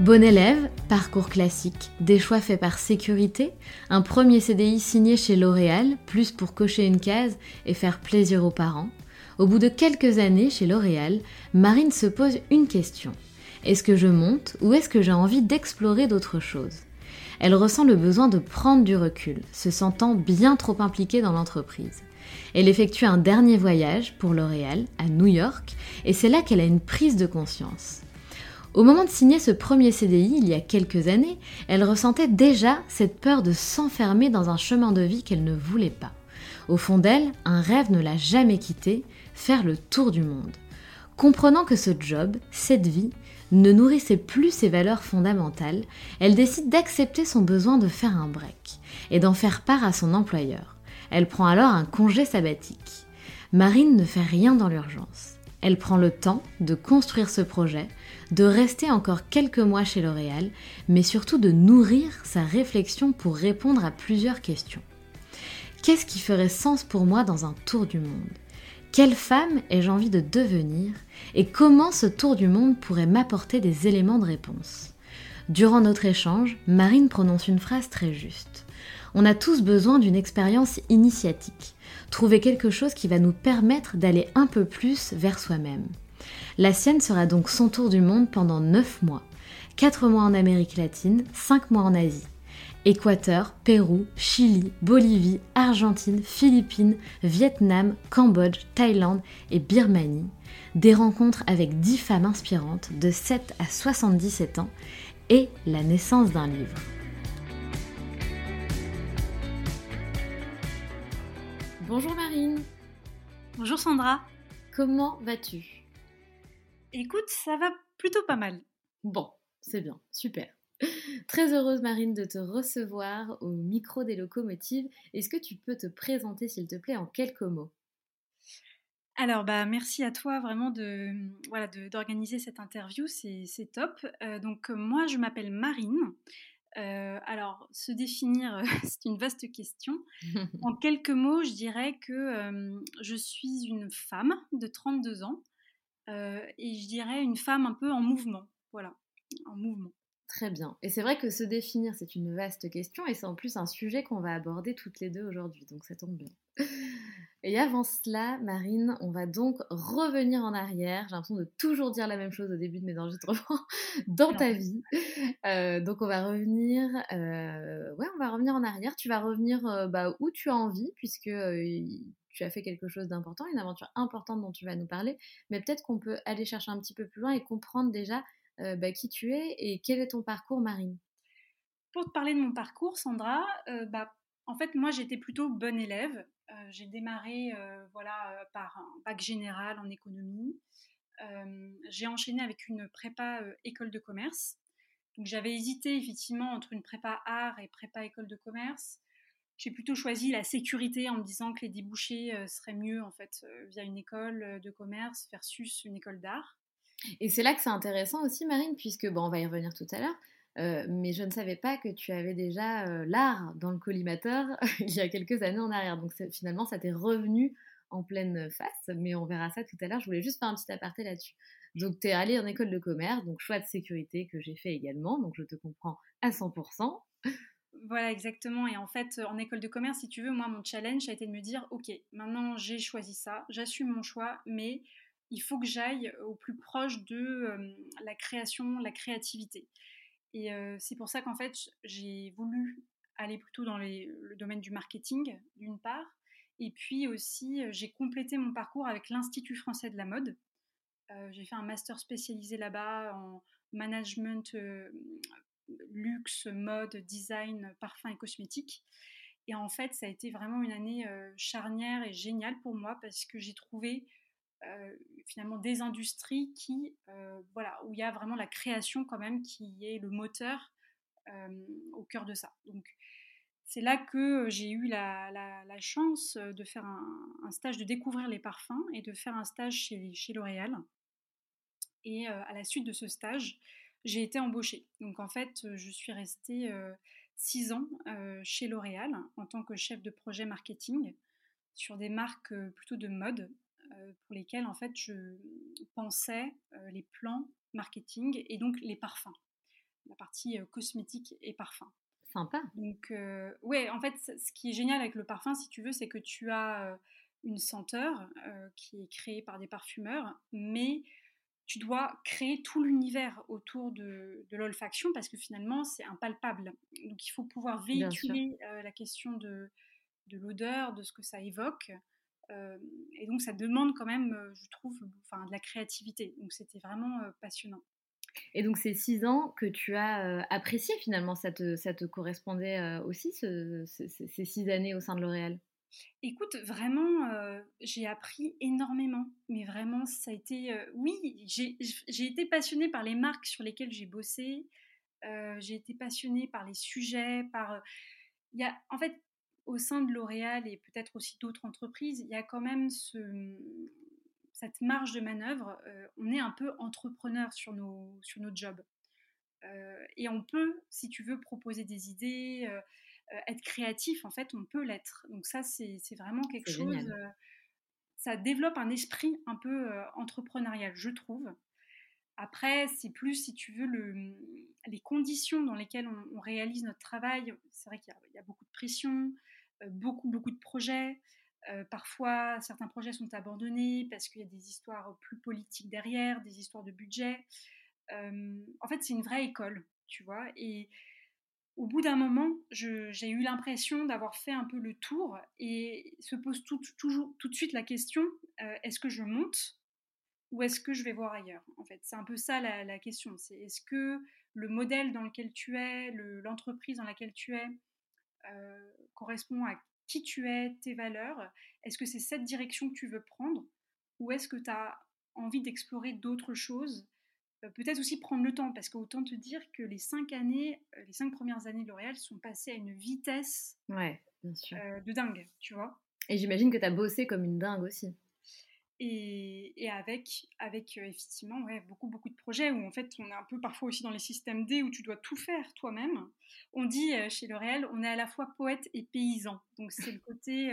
Bon élève, parcours classique, des choix faits par sécurité, un premier CDI signé chez L'Oréal, plus pour cocher une case et faire plaisir aux parents. Au bout de quelques années chez L'Oréal, Marine se pose une question. Est-ce que je monte ou est-ce que j'ai envie d'explorer d'autres choses? Elle ressent le besoin de prendre du recul, se sentant bien trop impliquée dans l'entreprise. Elle effectue un dernier voyage pour L'Oréal à New York et c'est là qu'elle a une prise de conscience. Au moment de signer ce premier CDI, il y a quelques années, elle ressentait déjà cette peur de s'enfermer dans un chemin de vie qu'elle ne voulait pas. Au fond d'elle, un rêve ne l'a jamais quitté, faire le tour du monde. Comprenant que ce job, cette vie, ne nourrissait plus ses valeurs fondamentales, elle décide d'accepter son besoin de faire un break et d'en faire part à son employeur. Elle prend alors un congé sabbatique. Marine ne fait rien dans l'urgence. Elle prend le temps de construire ce projet, de rester encore quelques mois chez L'Oréal, mais surtout de nourrir sa réflexion pour répondre à plusieurs questions. Qu'est-ce qui ferait sens pour moi dans un tour du monde? Quelle femme ai-je envie de devenir? Et comment ce tour du monde pourrait m'apporter des éléments de réponse? Durant notre échange, Marine prononce une phrase très juste. On a tous besoin d'une expérience initiatique trouver quelque chose qui va nous permettre d'aller un peu plus vers soi-même. La sienne sera donc son tour du monde pendant 9 mois. 4 mois en Amérique latine, 5 mois en Asie. Équateur, Pérou, Chili, Bolivie, Argentine, Philippines, Vietnam, Cambodge, Thaïlande et Birmanie. Des rencontres avec 10 femmes inspirantes de 7 à 77 ans et la naissance d'un livre. Bonjour Marine. Bonjour Sandra. Comment vas-tu? Écoute, ça va plutôt pas mal. Bon, c'est bien, super. Très heureuse Marine de te recevoir au micro des locomotives. Est-ce que tu peux te présenter s'il te plaît en quelques mots? Alors, bah, merci à toi vraiment de voilà d'organiser cette interview, c'est top. Euh, donc, moi, je m'appelle Marine. Euh, alors, se définir, c'est une vaste question. En quelques mots, je dirais que je suis une femme de 32 ans euh, et je dirais une femme un peu en mouvement. Voilà, en mouvement. Très bien. Et c'est vrai que se définir, c'est une vaste question et c'est en plus un sujet qu'on va aborder toutes les deux aujourd'hui, donc ça tombe bien. Et avant cela, Marine, on va donc revenir en arrière. J'ai l'impression de toujours dire la même chose au début de mes enregistrements dans ta vie. Euh, donc on va revenir, euh, ouais, on va revenir en arrière. Tu vas revenir euh, bah, où tu as envie, puisque tu as fait quelque chose d'important, une aventure importante dont tu vas nous parler. Mais peut-être qu'on peut aller chercher un petit peu plus loin et comprendre déjà bah, qui tu es et quel est ton parcours, Marine. Pour te parler de mon parcours, Sandra, bah, en fait, moi, j'étais plutôt bonne élève. Euh, j'ai démarré euh, voilà, euh, par un bac général en économie. j'ai enchaîné avec une prépa école de commerce. Donc j'avais hésité effectivement entre une prépa art et prépa école de commerce. J'ai plutôt choisi la sécurité en me disant que les débouchés seraient mieux en fait via une école de commerce versus une école d'art. Et c'est là que c'est intéressant aussi, Marine, puisque bon, on va y revenir tout à l'heure. mais je ne savais pas que tu avais déjà l'art dans le collimateur il y a quelques années en arrière. Donc finalement, ça t'est revenu en pleine face, mais on verra ça tout à l'heure. Je voulais juste faire un petit aparté là-dessus. Donc, tu es allé en école de commerce, donc choix de sécurité que j'ai fait également, donc je te comprends à 100%. Voilà, exactement. Et en fait, en école de commerce, si tu veux, moi, mon challenge a été de me dire, OK, maintenant j'ai choisi ça, j'assume mon choix, mais il faut que j'aille au plus proche de euh, la création, la créativité. Et euh, c'est pour ça qu'en fait, j'ai voulu aller plutôt dans le domaine du marketing, d'une part, et puis aussi, euh, j'ai complété mon parcours avec l'Institut français de la mode. j'ai fait un master spécialisé là-bas en management luxe, mode, design, parfum et cosmétique. Et en fait, ça a été vraiment une année charnière et géniale pour moi parce que j'ai trouvé finalement des industries qui, voilà, où il y a vraiment la création quand même qui est le moteur au cœur de ça. Donc, c'est là que j'ai eu la, chance de faire un, stage, de découvrir les parfums et de faire un stage chez, chez L'Oréal. Et à la suite de ce stage, j'ai été embauchée. Donc en fait, je suis restée six ans chez L'Oréal en tant que chef de projet marketing sur des marques plutôt de mode pour lesquelles en fait je pensais les plans marketing et donc les parfums, la partie cosmétique et parfum. Sympa. Donc ouais, en fait, ce qui est génial avec le parfum, si tu veux, c'est que tu as une senteur qui est créée par des parfumeurs, mais tu dois créer tout l'univers autour de, l'olfaction parce que finalement c'est impalpable. Donc il faut pouvoir véhiculer euh, la question de, l'odeur, de ce que ça évoque. Euh, et donc ça demande quand même, je trouve, enfin, de la créativité. Donc c'était vraiment passionnant. Et donc ces six ans que tu as apprécié finalement, ça te, ça te correspondait aussi ces six années au sein de L'Oréal? Écoute, vraiment, euh, j'ai appris énormément. Mais vraiment, ça a été... Euh, oui, j'ai été passionnée par les marques sur lesquelles j'ai bossé. Euh, j'ai été passionnée par les sujets, par... Il y a, en fait, au sein de L'Oréal et peut-être aussi d'autres entreprises, il y a quand même ce, cette marge de manœuvre. on est un peu entrepreneur sur nos, sur nos jobs. et on peut, si tu veux, proposer des idées être créatif, en fait, on peut l'être. Donc ça, c'est vraiment quelque chose... Euh, ça développe un esprit un peu euh, entrepreneurial, je trouve. Après, c'est plus, si tu veux, le, les conditions dans lesquelles on, réalise notre travail. C'est vrai qu'il y, a beaucoup de pression, beaucoup, beaucoup de projets. parfois, certains projets sont abandonnés parce qu'il y a des histoires plus politiques derrière, des histoires de budget. en fait, c'est une vraie école, tu vois. Et au bout d'un moment, j'ai eu l'impression d'avoir fait un peu le tour et se pose tout, de suite la question euh, est-ce que je monte ou est-ce que je vais voir ailleurs En fait, c'est un peu ça la, question. C'est est-ce que le modèle dans lequel tu es, l'entreprise dans laquelle tu es, euh, correspond à qui tu es, tes valeurs? Est-ce que c'est cette direction que tu veux prendre ou est-ce que tu as envie d'explorer d'autres choses peut-être aussi prendre le temps, parce qu'autant te dire que les cinq années, euh, les cinq premières années de L'Oréal sont passées à une vitesse ouais, bien sûr. Euh, de dingue, tu vois. Et j'imagine que tu as bossé comme une dingue aussi. Et, et avec, avec effectivement ouais, beaucoup, beaucoup de projets où en fait on est un peu parfois aussi dans les systèmes D où tu dois tout faire toi-même. On dit chez L'Oréal, on est à la fois poète et paysan. Donc c'est le côté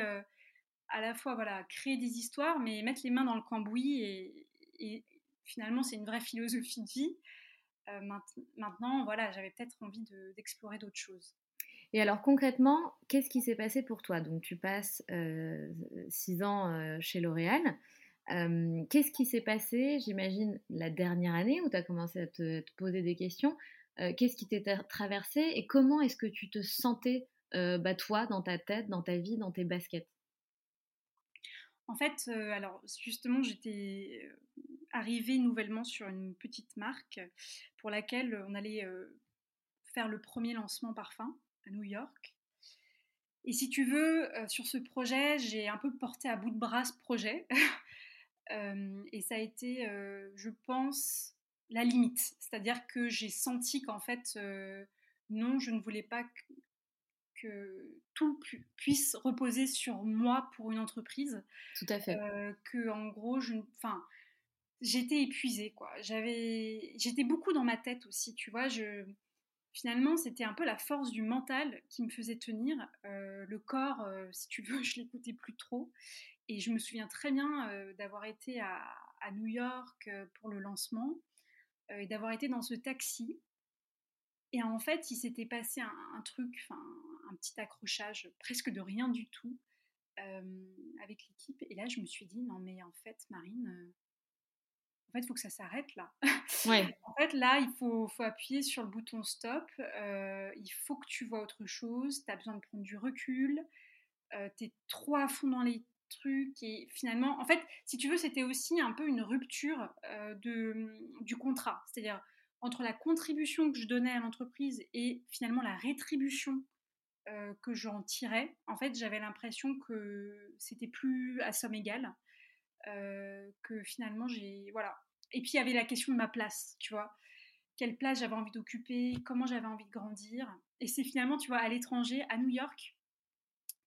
à la fois voilà, créer des histoires, mais mettre les mains dans le cambouis et, et, finalement, c'est une vraie philosophie de vie. Euh, maintenant, voilà, j'avais peut-être envie d'explorer d'autres choses. Et alors concrètement, qu'est-ce qui s'est passé pour toi? Donc tu passes euh, six ans euh, chez L'Oréal. qu'est-ce qui s'est passé, j'imagine, la dernière année où tu as commencé à te, poser des questions? Qu'est-ce qui t'est traversé? Et comment est-ce que tu te sentais, bah, toi, dans ta tête, dans ta vie, dans tes baskets? En fait, alors justement, j'étais arrivé nouvellement sur une petite marque pour laquelle on allait euh, faire le premier lancement parfum à New York. Et si tu veux, euh, sur ce projet, j'ai un peu porté à bout de bras ce projet. Euh, et ça a été, je pense, la limite. C'est-à-dire que j'ai senti qu'en fait, non, je ne voulais pas que tout puisse reposer sur moi pour une entreprise. Tout à fait. que en gros, je, enfin, j'étais épuisée, quoi. J'avais, j'étais beaucoup dans ma tête aussi, tu vois. Finalement, c'était un peu la force du mental qui me faisait tenir. Euh, le corps, euh, si tu veux, je l'écoutais plus trop. Et je me souviens très bien euh, d'avoir été à, New York pour le lancement et d'avoir été dans ce taxi. Et en fait, il s'était passé un, un truc, un petit accrochage, presque de rien du tout, avec l'équipe. Et là, je me suis dit, non mais en fait, Marine, en fait, il faut que ça s'arrête là. Ouais. en fait, là, il faut, faut, appuyer sur le bouton stop. Euh, il faut que tu vois autre chose. Tu as besoin de prendre du recul. Euh, tu es trop à fond dans les trucs. Et finalement, en fait, si tu veux, c'était aussi un peu une rupture euh, de, du contrat. C'est-à-dire entre la contribution que je donnais à l'entreprise et finalement la rétribution que j'en tirais. En fait, j'avais l'impression que c'était plus à somme égale. Euh, que finalement j'ai voilà. Et puis il y avait la question de ma place, tu vois. Quelle place j'avais envie d'occuper, comment j'avais envie de grandir. Et c'est finalement, tu vois, à l'étranger, à New York,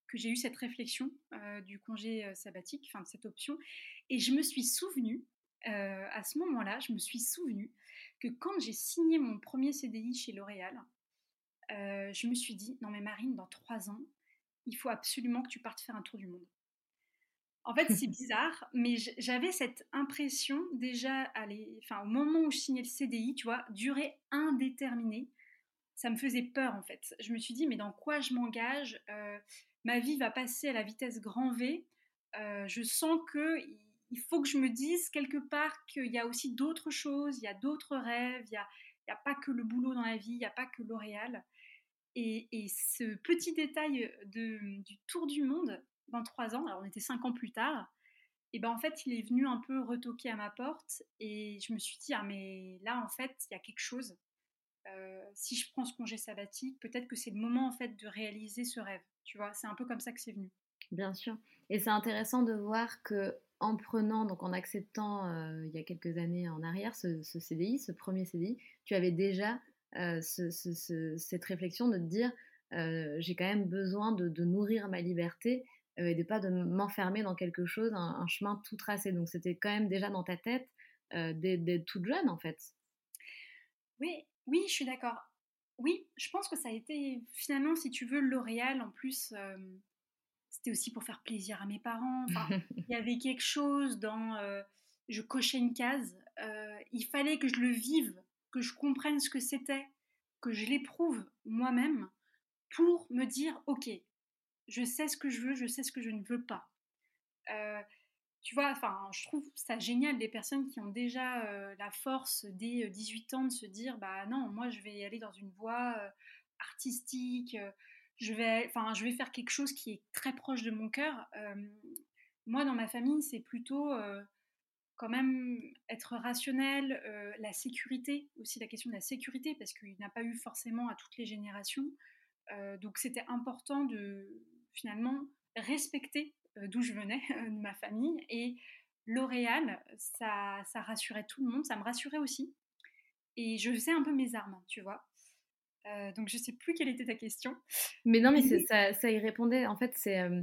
que j'ai eu cette réflexion euh, du congé euh, sabbatique, enfin de cette option. Et je me suis souvenue, à ce moment-là, je me suis souvenue que quand j'ai signé mon premier CDI chez L'Oréal, je me suis dit, non mais Marine, dans trois ans, il faut absolument que tu partes faire un tour du monde. En fait, c'est bizarre, mais j'avais cette impression déjà enfin, au moment où je signais le CDI, tu vois, durée indéterminée. Ça me faisait peur en fait. Je me suis dit, mais dans quoi je m'engage euh, Ma vie va passer à la vitesse grand V. Euh, je sens que il faut que je me dise quelque part qu'il y a aussi d'autres choses, il y a d'autres rêves, il n'y a, pas que le boulot dans la vie, il n'y a pas que L'Oréal. Et, et, ce petit détail du tour du monde, trois ans, alors on était cinq ans plus tard, et ben en fait il est venu un peu retoquer à ma porte et je me suis dit ah mais là en fait il y a quelque chose. Euh, si je prends ce congé sabbatique, peut-être que c'est le moment en fait de réaliser ce rêve. Tu vois, c'est un peu comme ça que c'est venu. Bien sûr. Et c'est intéressant de voir que en prenant, donc en acceptant euh, il y a quelques années en arrière ce, CDI, ce premier CDI, tu avais déjà euh, cette réflexion de te dire j'ai quand même besoin de, nourrir ma liberté et de pas de m'enfermer dans quelque chose, un, chemin tout tracé. Donc c'était quand même déjà dans ta tête euh, d'être toute jeune en fait. Oui, oui, je suis d'accord. Oui, je pense que ça a été finalement, si tu veux, L'Oréal en plus. Euh, c'était aussi pour faire plaisir à mes parents. il y avait quelque chose dans. je cochais une case. il fallait que je le vive, que je comprenne ce que c'était, que je l'éprouve moi-même pour me dire ok, je sais ce que je veux, je sais ce que je ne veux pas. Euh, tu vois, enfin, je trouve ça génial des personnes qui ont déjà euh, la force dès 18 ans de se dire, bah non, moi je vais aller dans une voie euh, artistique, je vais, enfin, je vais faire quelque chose qui est très proche de mon cœur. moi, dans ma famille, c'est plutôt quand même être rationnel, la sécurité, aussi la question de la sécurité, parce qu'il n'a pas eu forcément à toutes les générations. donc c'était important de, finalement respecter d'où je venais, de ma famille. Et L'Oréal, ça, ça rassurait tout le monde, ça me rassurait aussi. Et je faisais un peu mes armes, tu vois? Euh, donc je sais plus quelle était ta question. Mais non, mais ça, ça, y répondait. En fait, c'est euh,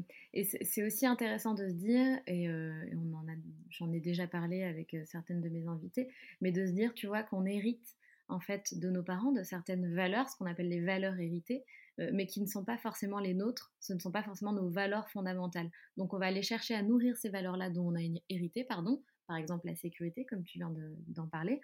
aussi intéressant de se dire, et, on en a, j'en ai déjà parlé avec certaines de mes invités, mais de se dire, tu vois, qu'on hérite en fait de nos parents de certaines valeurs, ce qu'on appelle les valeurs héritées, mais qui ne sont pas forcément les nôtres, ce ne sont pas forcément nos valeurs fondamentales. Donc on va aller chercher à nourrir ces valeurs-là dont on a hérité, pardon, par exemple la sécurité, comme tu viens d'en parler,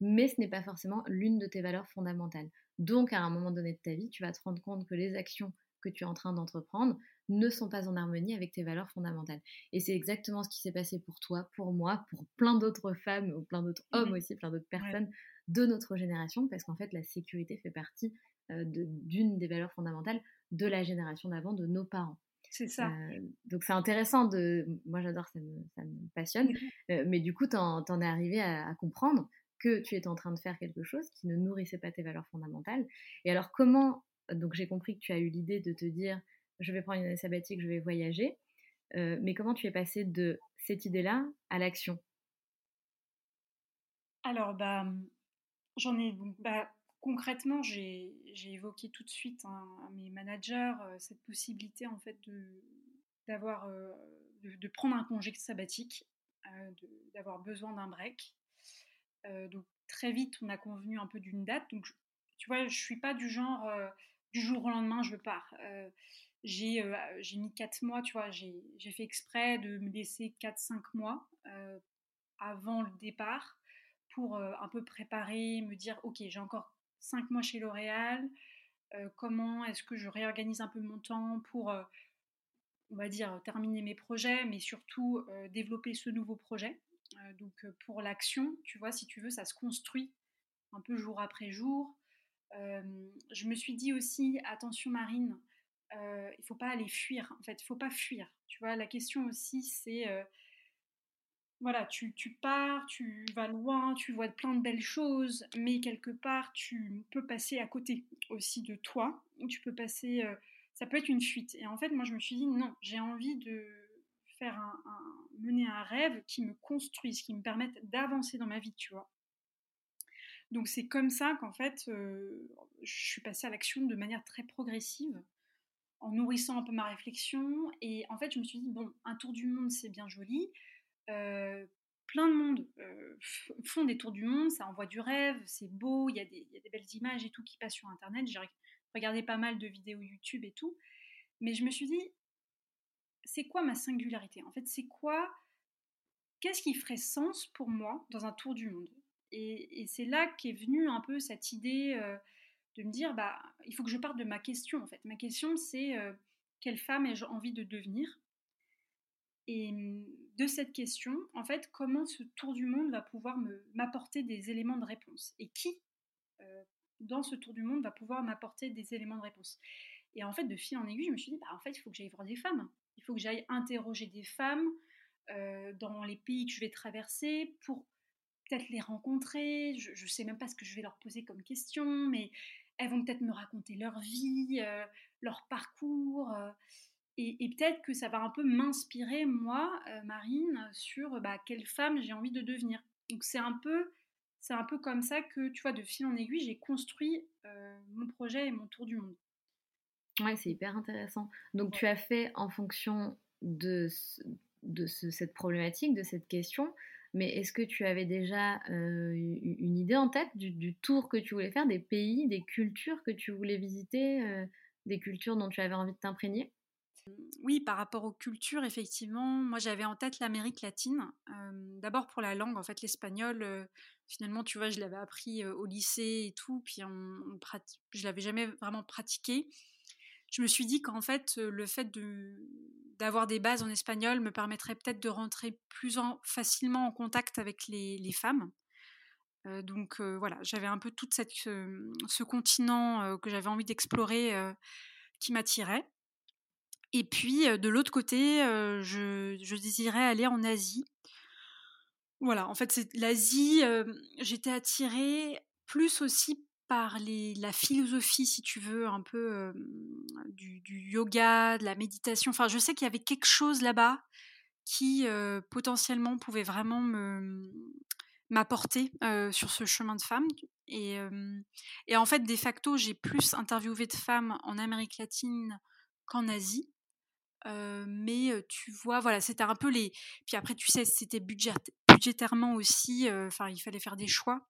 mais ce n'est pas forcément l'une de tes valeurs fondamentales. Donc à un moment donné de ta vie, tu vas te rendre compte que les actions que tu es en train d'entreprendre ne sont pas en harmonie avec tes valeurs fondamentales. Et c'est exactement ce qui s'est passé pour toi, pour moi, pour plein d'autres femmes ou plein d'autres hommes aussi, plein d'autres personnes de notre génération, parce qu'en fait la sécurité fait partie euh, d'une des valeurs fondamentales de la génération d'avant, de nos parents. C'est ça. Euh, donc c'est intéressant de... Moi j'adore, ça me, ça me passionne. Euh, mais du coup, tu en, es arrivé à, comprendre que tu étais en train de faire quelque chose qui ne nourrissait pas tes valeurs fondamentales. Et alors comment... Donc j'ai compris que tu as eu l'idée de te dire, je vais prendre une année sabbatique, je vais voyager. mais comment tu es passé de cette idée-là à l'action? Alors, bah, j'en ai... Bah, concrètement, j'ai évoqué tout de suite hein, à mes managers cette possibilité en fait de d'avoir de, prendre un congé sabbatique, d'avoir besoin d'un break. donc très vite, on a convenu un peu d'une date. Donc tu vois, je suis pas du genre du jour au lendemain, je pars. j'ai mis 4 mois, tu vois, j'ai fait exprès de me laisser 4-5 mois avant le départ pour un peu préparer, me dire, ok, j'ai encore 5 mois chez L'Oréal, comment est-ce que je réorganise un peu mon temps pour, on va dire, terminer mes projets, mais surtout développer ce nouveau projet? donc pour l'action, tu vois, si tu veux, ça se construit un peu jour après jour. je me suis dit aussi, attention Marine, il ne faut pas aller fuir, en fait, il ne faut pas fuir. Tu vois, la question aussi, c'est voilà, tu, pars, tu vas loin, tu vois plein de belles choses, mais quelque part, tu peux passer à côté aussi de toi. Tu peux passer, euh, ça peut être une fuite. Et en fait, moi, je me suis dit, non, j'ai envie de faire un, mener un rêve qui me construise, qui me permette d'avancer dans ma vie, tu vois. Donc c'est comme ça qu'en fait, euh, je suis passée à l'action de manière très progressive, en nourrissant un peu ma réflexion. Et en fait, je me suis dit, bon, un tour du monde, c'est bien joli, plein de monde font des tours du monde, ça envoie du rêve, c'est beau, il y, a des, belles images et tout qui passent sur Internet. J'ai regardé pas mal de vidéos YouTube et tout. Mais je me suis dit, c'est quoi ma singularité? En fait, c'est quoi Qu'est-ce qui ferait sens pour moi dans un tour du monde? Et, c'est là qu'est venue un peu cette idée de me dire, bah, il faut que je parte de ma question en fait. Ma question, c'est quelle femme ai-je envie de devenir? Et mmh, de cette question, en fait, comment ce tour du monde va pouvoir m'apporter des éléments de réponse Et qui, euh, dans ce tour du monde, va pouvoir m'apporter des éléments de réponse? Et en fait, de fil en aiguille, je me suis dit, bah, en fait, il faut que j'aille voir des femmes. Il faut que j'aille interroger des femmes euh, dans les pays que je vais traverser pour peut-être les rencontrer. Je sais même pas ce que je vais leur poser comme question, mais elles vont peut-être me raconter leur vie, euh, leur parcours. Et, peut-être que ça va un peu m'inspirer, moi, euh, Marine, sur bah, quelle femme j'ai envie de devenir. Donc c'est un peu, c'est un peu comme ça que, tu vois, de fil en aiguille, j'ai construit euh, mon projet et mon tour du monde. Ouais, c'est hyper intéressant. Donc tu as fait en fonction de, de cette problématique, de cette question, mais est-ce que tu avais déjà euh, une idée en tête du, du, tour que tu voulais faire, des pays, des cultures que tu voulais visiter, des cultures dont tu avais envie de t'imprégner? Oui, par rapport aux cultures, effectivement, moi j'avais en tête l'Amérique latine. D'abord pour la langue, en fait, l'espagnol, finalement, tu vois, je l'avais appris au lycée et tout, puis on, je l'avais jamais vraiment pratiqué. Je me suis dit qu'en fait, le fait d'avoir des bases en espagnol me permettrait peut-être de rentrer plus facilement en contact avec les, femmes. donc voilà, j'avais un peu tout cette, ce continent que j'avais envie d'explorer qui m'attirait. Et puis, de l'autre côté, je, désirais aller en Asie. Voilà, en fait, l'Asie, j'étais attirée plus aussi par la philosophie, si tu veux, un peu du, yoga, de la méditation. Enfin, je sais qu'il y avait quelque chose là-bas qui potentiellement pouvait vraiment me m'apporter sur ce chemin de femme. Et, et en fait, de facto, j'ai plus interviewé de femmes en Amérique latine qu'en Asie mais tu vois, voilà, c'était un peu les. Puis après, tu sais, c'était budgétairement aussi. Enfin, il fallait faire des choix.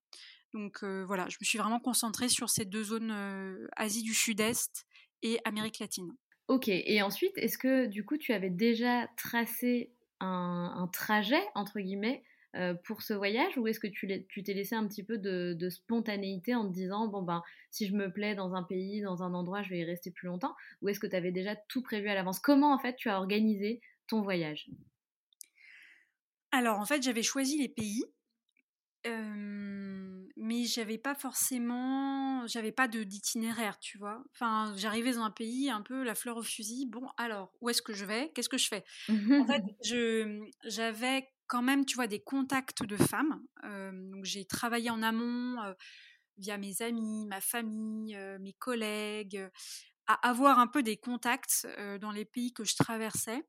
Donc voilà, je me suis vraiment concentrée sur ces deux zones Asie du Sud-Est et Amérique latine. Ok, et ensuite, est-ce que du coup, tu avais déjà tracé un, trajet, entre guillemets, pour ce voyage ou est-ce que tu t'es laissé un petit peu de, spontanéité en te disant bon ben si je me plais dans un pays, dans un endroit, je vais y rester plus longtemps ou est-ce que tu avais déjà tout prévu à l'avance? Comment en fait tu as organisé ton voyage? Alors en fait j'avais choisi les pays euh, mais j'avais pas forcément, j'avais pas de d'itinéraire, tu vois? Enfin, j'arrivais dans un pays un peu la fleur au fusil. Bon, alors où est-ce que je vais? Qu'est-ce que je fais? En fait, je j'avais quand même, tu vois, des contacts de femmes. Euh, donc j'ai travaillé en amont euh, via mes amis, ma famille, euh, mes collègues, à avoir un peu des contacts dans les pays que je traversais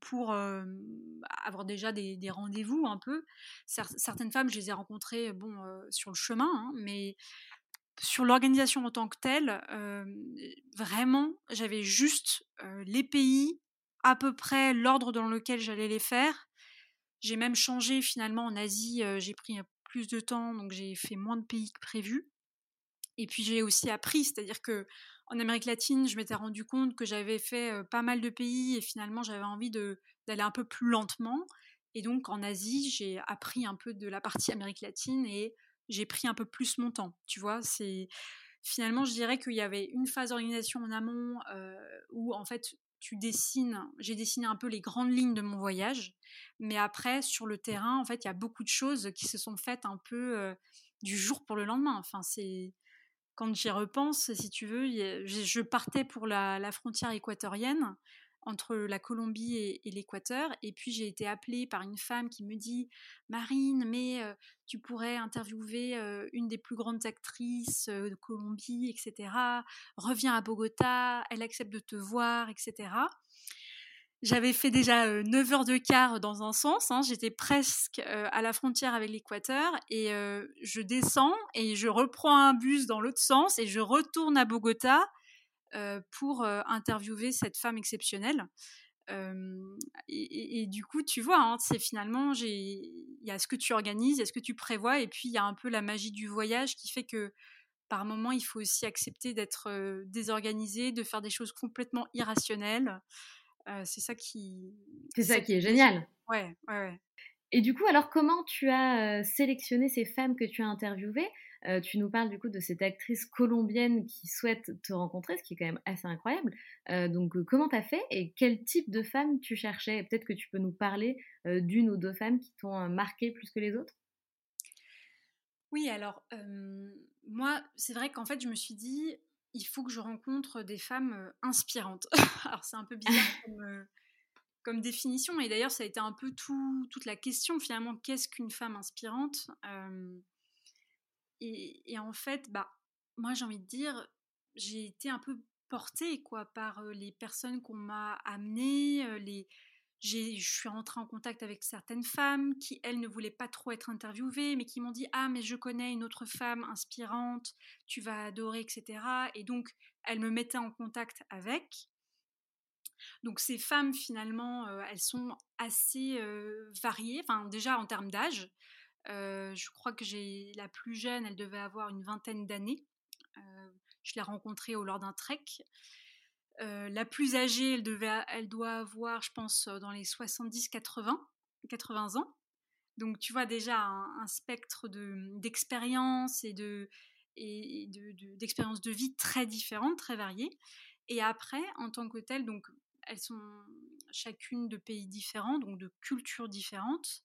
pour avoir déjà des, rendez-vous un peu. Certaines femmes, je les ai rencontrées bon, sur le chemin, hein, mais sur l'organisation en tant que telle, vraiment, j'avais juste les pays, à peu près l'ordre dans lequel j'allais les faire. J'ai même changé finalement en Asie, j'ai pris plus de temps, donc j'ai fait moins de pays que prévu. Et puis j'ai aussi appris, c'est-à-dire que en Amérique latine, je m'étais rendu compte que j'avais fait pas mal de pays et finalement j'avais envie d'aller un peu plus lentement. Et donc en Asie, j'ai appris un peu de la partie Amérique latine et j'ai pris un peu plus mon temps. Tu vois, c'est finalement, je dirais qu'il y avait une phase d'organisation en amont où en fait dessines, j'ai dessiné un peu les grandes lignes de mon voyage, mais après sur le terrain, en fait, il y a beaucoup de choses qui se sont faites un peu du jour pour le lendemain. Enfin, c'est quand j'y repense, si tu veux, je partais pour la, frontière équatorienne entre la Colombie et, l'Équateur. Et puis j'ai été appelée par une femme qui me dit Marine, mais euh, tu pourrais interviewer euh, une des plus grandes actrices euh, de Colombie, etc. Reviens à Bogota, elle accepte de te voir, etc. J'avais fait déjà 9 heures de quart dans un sens, hein. j'étais presque à la frontière avec l'Équateur et je descends et je reprends un bus dans l'autre sens et je retourne à Bogota pour interviewer cette femme exceptionnelle. Et, du coup, tu vois, hein, c'est finalement, il y a ce que tu organises, il y a ce que tu prévois, et puis il y a un peu la magie du voyage qui fait que par moment, il faut aussi accepter d'être désorganisé, de faire des choses complètement irrationnelles c'est ça qui. C'est ça, qui est génial. Ouais, ouais, ouais. Et du coup, alors comment tu as sélectionné ces femmes que tu as interviewées? Tu nous parles du coup de cette actrice colombienne qui souhaite te rencontrer, ce qui est quand même assez incroyable. donc comment tu as fait et quel type de femmes tu cherchais? Peut-être que tu peux nous parler d'une ou deux femmes qui t'ont marqué plus que les autres? Oui, alors moi, c'est vrai qu'en fait, je me suis dit, il faut que je rencontre des femmes inspirantes. Alors c'est un peu bizarre comme, définition, et d'ailleurs ça a été un peu tout, toute la question finalement, qu'est-ce qu'une femme inspirante? Et, en fait, bah, moi j'ai envie de dire, j'ai été un peu portée quoi, par les personnes qu'on m'a amenées, les, je suis rentrée en contact avec certaines femmes qui, elles, ne voulaient pas trop être interviewées, mais qui m'ont dit Ah, mais je connais une autre femme inspirante, tu vas adorer, etc. Et donc, elles me mettaient en contact avec. Donc, ces femmes, finalement, elles sont assez variées, enfin, déjà en termes d'âge. Euh, je crois que j'ai la plus jeune, elle devait avoir une vingtaine d'années. je l'ai rencontrée au lors d'un trek. Euh, la plus âgée, elle, devait, elle doit avoir, je pense, euh, dans les 70-80 80 ans. Donc, tu vois déjà un, spectre d'expérience et de et d'expériences de, vie très différentes, très variées. Et après, en tant que telles, donc elles sont chacune de pays différents, donc de cultures différentes.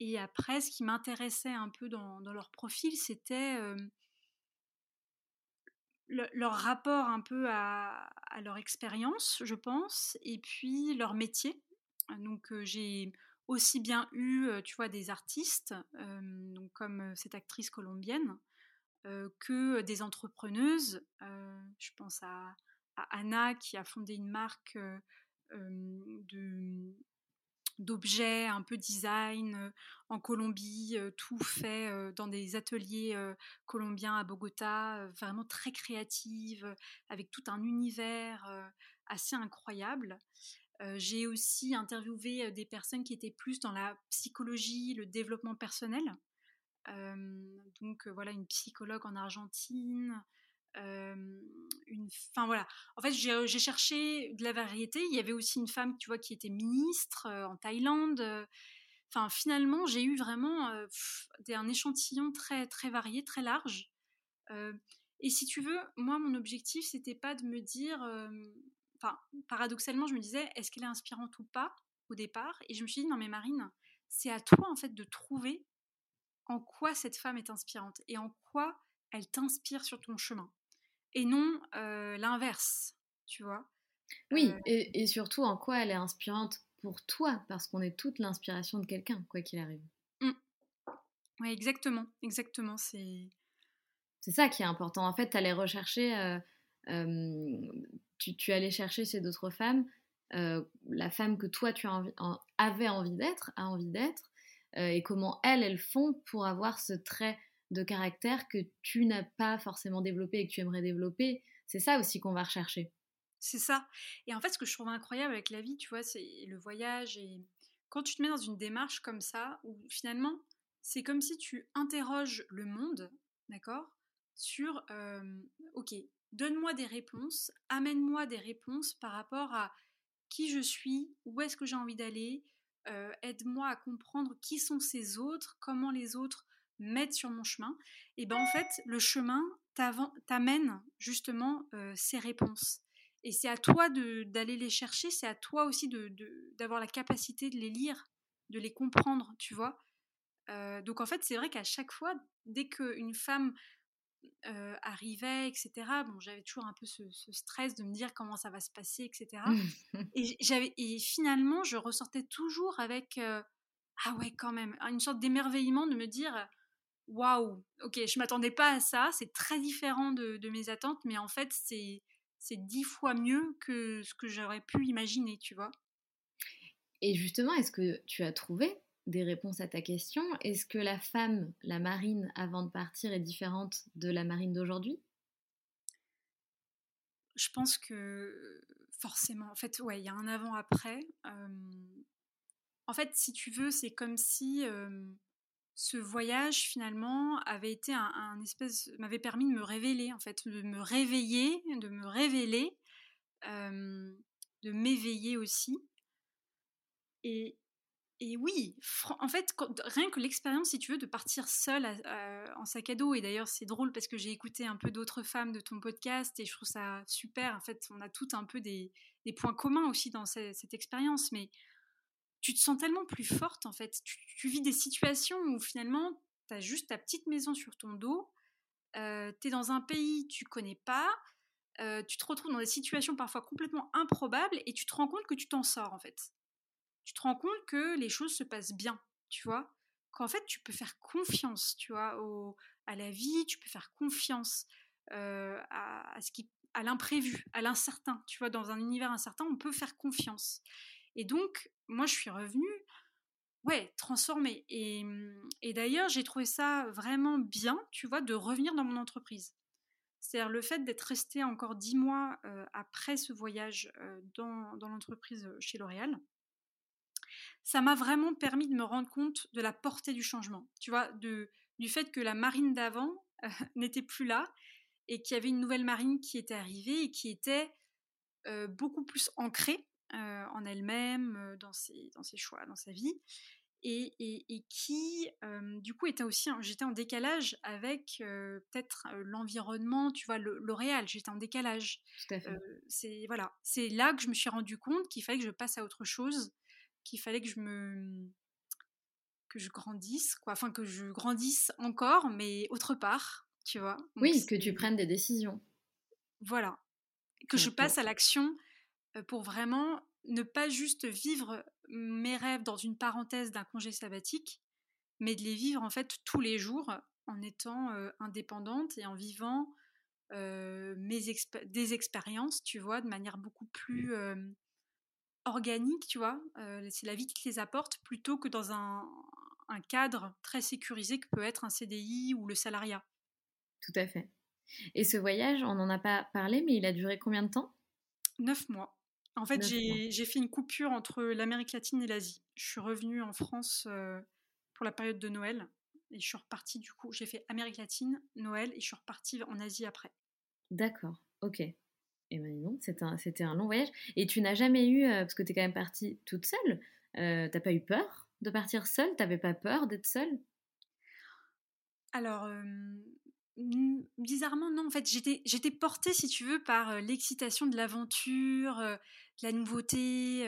Et après, ce qui m'intéressait un peu dans, leur profil, c'était leur rapport un peu à, leur expérience, je pense, et puis leur métier. Donc j'ai aussi bien eu, tu vois, des artistes, donc comme cette actrice colombienne, que des entrepreneuses. je pense à, Anna qui a fondé une marque de d'objets un peu design euh, en Colombie, euh, tout fait euh, dans des ateliers colombiens à Bogota, vraiment très créative, avec tout un univers assez incroyable. J'ai aussi interviewé des personnes qui étaient plus dans la psychologie, le développement personnel. donc voilà, une psychologue en Argentine, enfin voilà. En fait j'ai cherché de la variété. Il y avait aussi une femme tu vois qui était ministre en Thaïlande enfin finalement j'ai eu vraiment un échantillon très très varié très large et si tu veux moi mon objectif c'était pas de me dire paradoxalement je me disais est-ce qu'elle est inspirante ou pas au départ? Et je me suis dit non mais Marine c'est à toi en fait de trouver en quoi cette femme est inspirante et en quoi elle t'inspire sur ton chemin et non l'inverse, tu vois? Oui, et, surtout en quoi elle est inspirante pour toi, parce qu'on est toute l'inspiration de quelqu'un, quoi qu'il arrive. Mmh. Oui, exactement, exactement. C'est c'est ça qui est important. En fait, tu allais rechercher, tu, tu, allais chercher chez d'autres femmes la femme que toi tu as avais envie d'être, a envie d'être, et comment elles, elles font pour avoir ce trait de caractère que tu n'as pas forcément développé et que tu aimerais développer. C'est ça aussi qu'on va rechercher. C'est ça. Et en fait, ce que je trouve incroyable avec la vie, tu vois, c'est le voyage. Et quand tu te mets dans une démarche comme ça, où finalement, c'est comme si tu interroges le monde, d'accord, sur, ok, donne-moi des réponses, amène-moi des réponses par rapport à qui je suis, où est-ce que j'ai envie d'aller, aide-moi à comprendre qui sont ces autres, comment les autres m'aident sur mon chemin. Et ben en fait, le chemin t'amène justement ces réponses. Et c'est à toi d'aller les chercher, c'est à toi aussi d'avoir de, la capacité de les lire, de les comprendre, tu vois? Euh, donc en fait, c'est vrai qu'à chaque fois, dès qu'une femme euh, arrivait, etc., bon, j'avais toujours un peu ce, stress de me dire comment ça va se passer, etc. et, et finalement, je ressortais toujours avec ah ouais, quand même, une sorte d'émerveillement de me dire waouh, ok, je m'attendais pas à ça, c'est très différent de, de, mes attentes, mais en fait, c'est c'est dix fois mieux que ce que j'aurais pu imaginer, tu vois? Et justement, est-ce que tu as trouvé des réponses à ta question? Est-ce que la femme, la marine, avant de partir, est différente de la marine d'aujourd'hui? Je pense que forcément, en fait, ouais, il y a un avant-après. en fait, si tu veux, c'est comme si ce voyage finalement avait été un, espèce m'avait permis de me révéler en fait de me réveiller de me révéler de m'éveiller aussi. Et, et oui en fait rien que l'expérience si tu veux de partir seule en sac à dos et d'ailleurs c'est drôle parce que j'ai écouté un peu d'autres femmes de ton podcast et je trouve ça super en fait on a toutes un peu des, points communs aussi dans cette, cette expérience mais tu te sens tellement plus forte en fait. Tu, vis des situations où finalement, tu as juste ta petite maison sur ton dos, euh, tu es dans un pays tu connais pas, tu te retrouves dans des situations parfois complètement improbables et tu te rends compte que tu t'en sors en fait. Tu te rends compte que les choses se passent bien, tu vois? Qu'en fait, tu peux faire confiance, tu vois, à la vie, tu peux faire confiance à, à, ce qui, à l'imprévu, à l'incertain. Tu vois, dans un univers incertain, on peut faire confiance. Et donc, moi, je suis revenue, ouais, transformée. Et, mmh, et d'ailleurs, j'ai trouvé ça vraiment bien, tu vois, de revenir dans mon entreprise. C'est-à-dire le fait d'être restée encore dix mois après ce voyage dans, l'entreprise chez L'Oréal, ça m'a vraiment permis de me rendre compte de la portée du changement, tu vois, du fait que la marine d'avant n'était plus là et qu'il y avait une nouvelle marine qui était arrivée et qui était beaucoup plus ancrée euh, en elle-même, euh, dans ses, dans ses choix, dans sa vie. Et, et, qui, euh, du coup, était aussi, j'étais en décalage avec peut-être l'environnement, tu vois, L'Oréal, j'étais en décalage. c'est voilà, c'est là que je me suis rendu compte qu'il fallait que je passe à autre chose, qu'il fallait que je me que je grandisse, quoi, enfin que je grandisse encore, mais autre part, tu vois. oui, que tu prennes des décisions. Voilà, que je passe à l'action pour vraiment ne pas juste vivre mes rêves dans une parenthèse d'un congé sabbatique, mais de les vivre en fait tous les jours en étant indépendante et en vivant mes des expériences, tu vois, de manière beaucoup plus organique, tu vois. c'est la vie qui te les apporte plutôt que dans un, un cadre très sécurisé que peut être un CDI ou le salariat. Tout à fait. Et ce voyage, on n'en a pas parlé, mais il a duré combien de temps? Neuf mois. En fait, j'ai fait une coupure entre l'Amérique latine et l'Asie. Je suis revenue en France euh, pour la période de Noël et je suis repartie du coup. J'ai fait Amérique latine, Noël et je suis repartie en Asie après. D'accord, ok. Et ben c'était un, un, long voyage. Et tu n'as jamais eu, euh, parce que tu es quand même partie toute seule, euh, t'as pas eu peur de partir seule? T'avais pas peur d'être seule? Alors, Bizarrement, non. En fait, j'étais, portée, si tu veux, par l'excitation de l'aventure, de la nouveauté.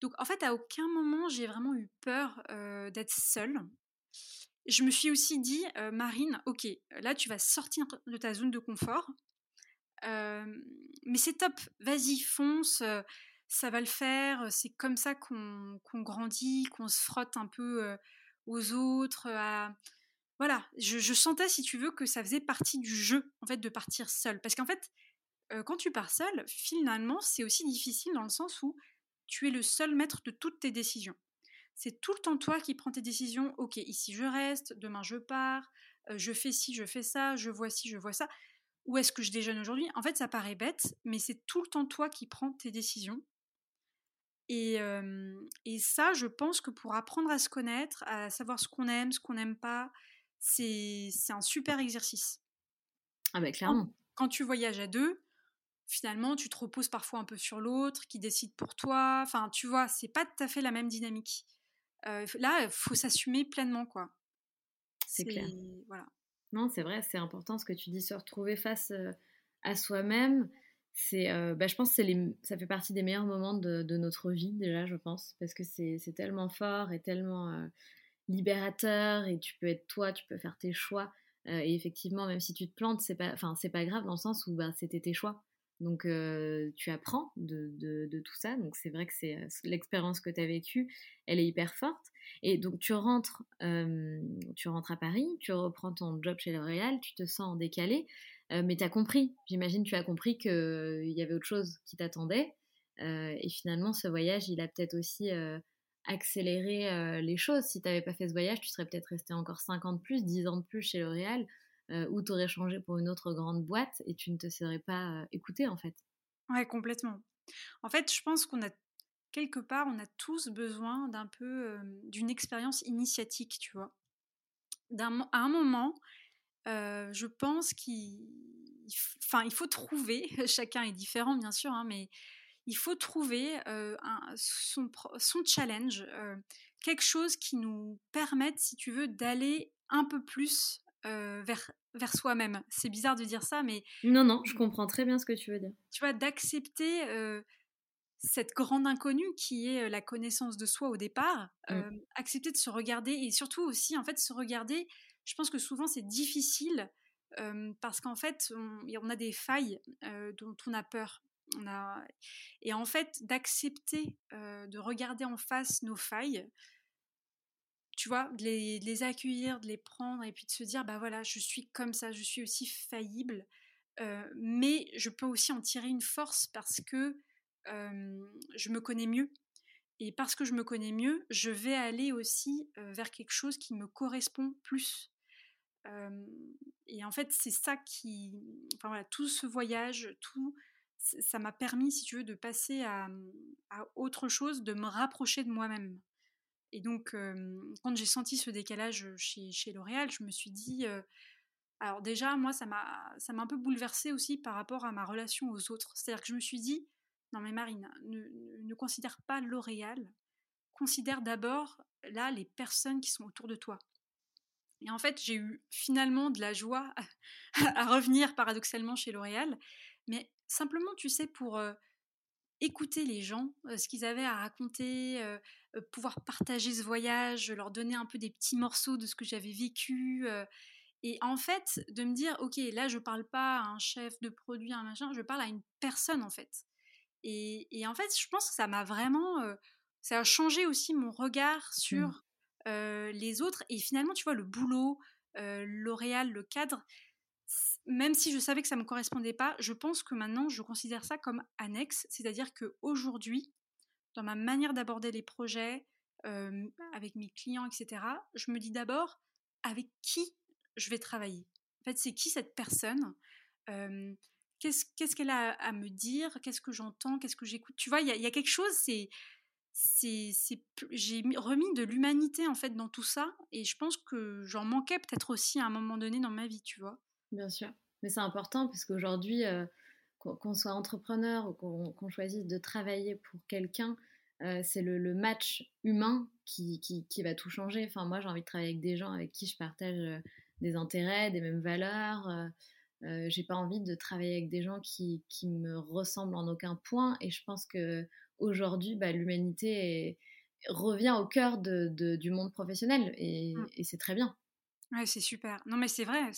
Donc, en fait, à aucun moment, j'ai vraiment eu peur d'être seule. Je me suis aussi dit, Marine, ok, là, tu vas sortir de ta zone de confort. mais c'est top, vas-y, fonce, ça va le faire. C'est comme ça qu'on, qu'on grandit, qu'on se frotte un peu aux autres, à voilà, je, sentais, si tu veux, que ça faisait partie du jeu, en fait, de partir seul. Parce qu'en fait, euh, quand tu pars seul, finalement, c'est aussi difficile dans le sens où tu es le seul maître de toutes tes décisions. C'est tout le temps toi qui prends tes décisions. Ok, ici je reste, demain je pars, je fais ci, je fais ça, je vois ci, je vois ça. Où est-ce que je déjeune aujourd'hui? En fait, ça paraît bête, mais c'est tout le temps toi qui prends tes décisions. Et, et, ça, je pense que pour apprendre à se connaître, à savoir ce qu'on aime, ce qu'on n'aime pas, c'est un super exercice. Ah ben clairement. Quand, tu voyages à deux, finalement, tu te reposes parfois un peu sur l'autre, qui décide pour toi. Enfin, tu vois, c'est pas tout à fait la même dynamique. là, il faut s'assumer pleinement, quoi. C'est clair. Voilà. Non, c'est vrai, c'est important ce que tu dis, se retrouver face à soi-même c'est euh, bah, je pense que les, ça fait partie des meilleurs moments de, notre vie déjà je pense parce que c'est tellement fort et tellement euh, libérateur et tu peux être toi tu peux faire tes choix euh, et effectivement même si tu te plantes c'est pas enfin c'est pas grave dans le sens où bah, c'était tes choix. Donc tu apprends de, de, tout ça. Donc c'est vrai que c'est l'expérience que tu as vécue elle est hyper forte. Et donc tu rentres tu rentres à Paris tu reprends ton job chez L'Oréal tu te sens décalé euh, mais tu as compris, j'imagine tu as compris qu'il euh, y avait autre chose qui t'attendait. Euh, et finalement, ce voyage, il a peut-être aussi accéléré les choses. Si tu n'avais pas fait ce voyage, tu serais peut-être resté encore 5 ans de plus, 10 ans de plus chez L'Oréal, ou tu aurais changé pour une autre grande boîte et tu ne te serais pas écouté en fait. Ouais, complètement. En fait, je pense qu'on a quelque part, on a tous besoin d'un peu d'une expérience initiatique, tu vois. à un moment, je pense qu'il faut trouver, chacun est différent bien sûr, hein, mais il faut trouver un, son, son, challenge, quelque chose qui nous permette, si tu veux, d'aller un peu plus vers, vers soi-même. C'est bizarre de dire ça, mais... Non, non, je comprends très bien ce que tu veux dire. Tu vois, d'accepter cette grande inconnue qui est la connaissance de soi au départ, mmh. accepter de se regarder et surtout aussi, en fait, se regarder je pense que souvent c'est difficile parce qu'en fait, on, a des failles dont on a peur. Et en fait, d'accepter de regarder en face nos failles, tu vois, de les, accueillir, de les prendre et puis de se dire, bah voilà, je suis comme ça, je suis aussi faillible, mais je peux aussi en tirer une force parce que je me connais mieux. Et parce que je me connais mieux, je vais aller aussi vers quelque chose qui me correspond plus et en fait, c'est ça qui. Enfin voilà, tout ce voyage, tout. Ça m'a permis, si tu veux, de passer à, autre chose, de me rapprocher de moi-même. Et donc, quand j'ai senti ce décalage chez, L'Oréal, je me suis dit. alors, déjà, moi, ça m'a un peu bouleversée aussi par rapport à ma relation aux autres. C'est-à-dire que je me suis dit non, mais Marine, ne, ne considère pas L'Oréal, considère d'abord là les personnes qui sont autour de toi. Et en fait, j'ai eu finalement de la joie à, revenir paradoxalement chez L'Oréal, mais simplement, tu sais, pour écouter les gens, ce qu'ils avaient à raconter, pouvoir partager ce voyage, leur donner un peu des petits morceaux de ce que j'avais vécu. et en fait, de me dire, ok, là, je parle pas à un chef de produit, un machin, je parle à une personne, en fait. Et, et en fait, je pense que ça m'a vraiment... ça a changé aussi mon regard mmh. sur les autres. Et finalement, tu vois, le boulot, L'Oréal, le cadre, même si je savais que ça ne me correspondait pas, je pense que maintenant, je considère ça comme annexe. C'est-à-dire qu'aujourd'hui, dans ma manière d'aborder les projets, avec mes clients, etc., je me dis d'abord avec qui je vais travailler? En fait, c'est qui cette personne? Qu'est-ce qu'elle a à me dire? Qu'est-ce que j'entends? Qu'est-ce que j'écoute? Tu vois, il y, a quelque chose, c'est, j'ai remis de l'humanité en fait dans tout ça et je pense que j'en manquais peut-être aussi à un moment donné dans ma vie, tu vois. Bien sûr, mais c'est important parce qu'aujourd'hui, euh, qu'on soit entrepreneur ou qu'on choisisse de travailler pour quelqu'un, euh, c'est le, match humain qui, qui, va tout changer. Enfin, moi, j'ai envie de travailler avec des gens avec qui je partage euh, des intérêts, des mêmes valeurs. j'ai pas envie de travailler avec des gens qui, qui me ressemblent en aucun point et je pense que aujourd'hui, bah, l'humanité revient au cœur de, du monde professionnel et, c'est très bien. Ouais, c'est super. Non, mais c'est vrai.